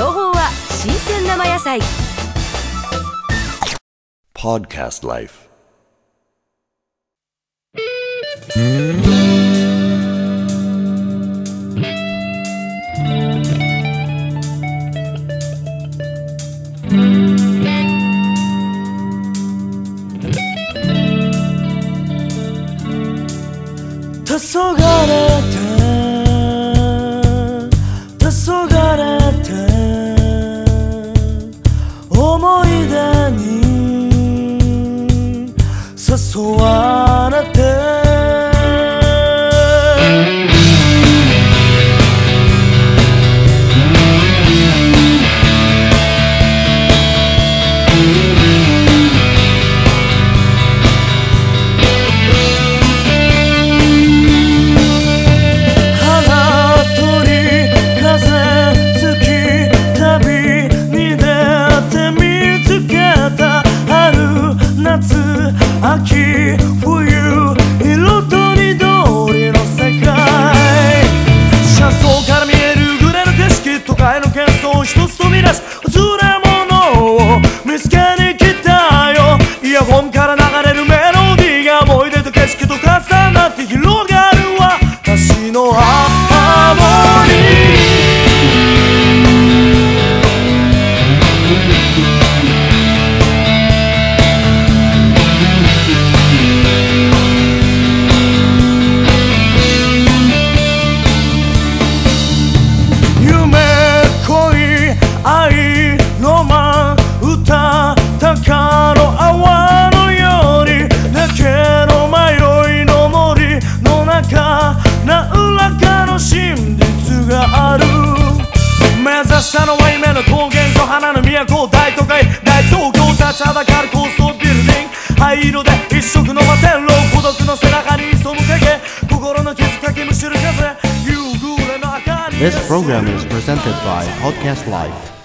情報は新鮮生野菜。Podcast Life。黄昏出に amor. 目指したのは夢の高原と花の都大都会大東京立ちはだかる高層ビルディング。灰色で一色の摩天楼孤独の背中に潜む影。心の傷かきむしる風。夕暮れの明かり。This program is presented by Podcast Life.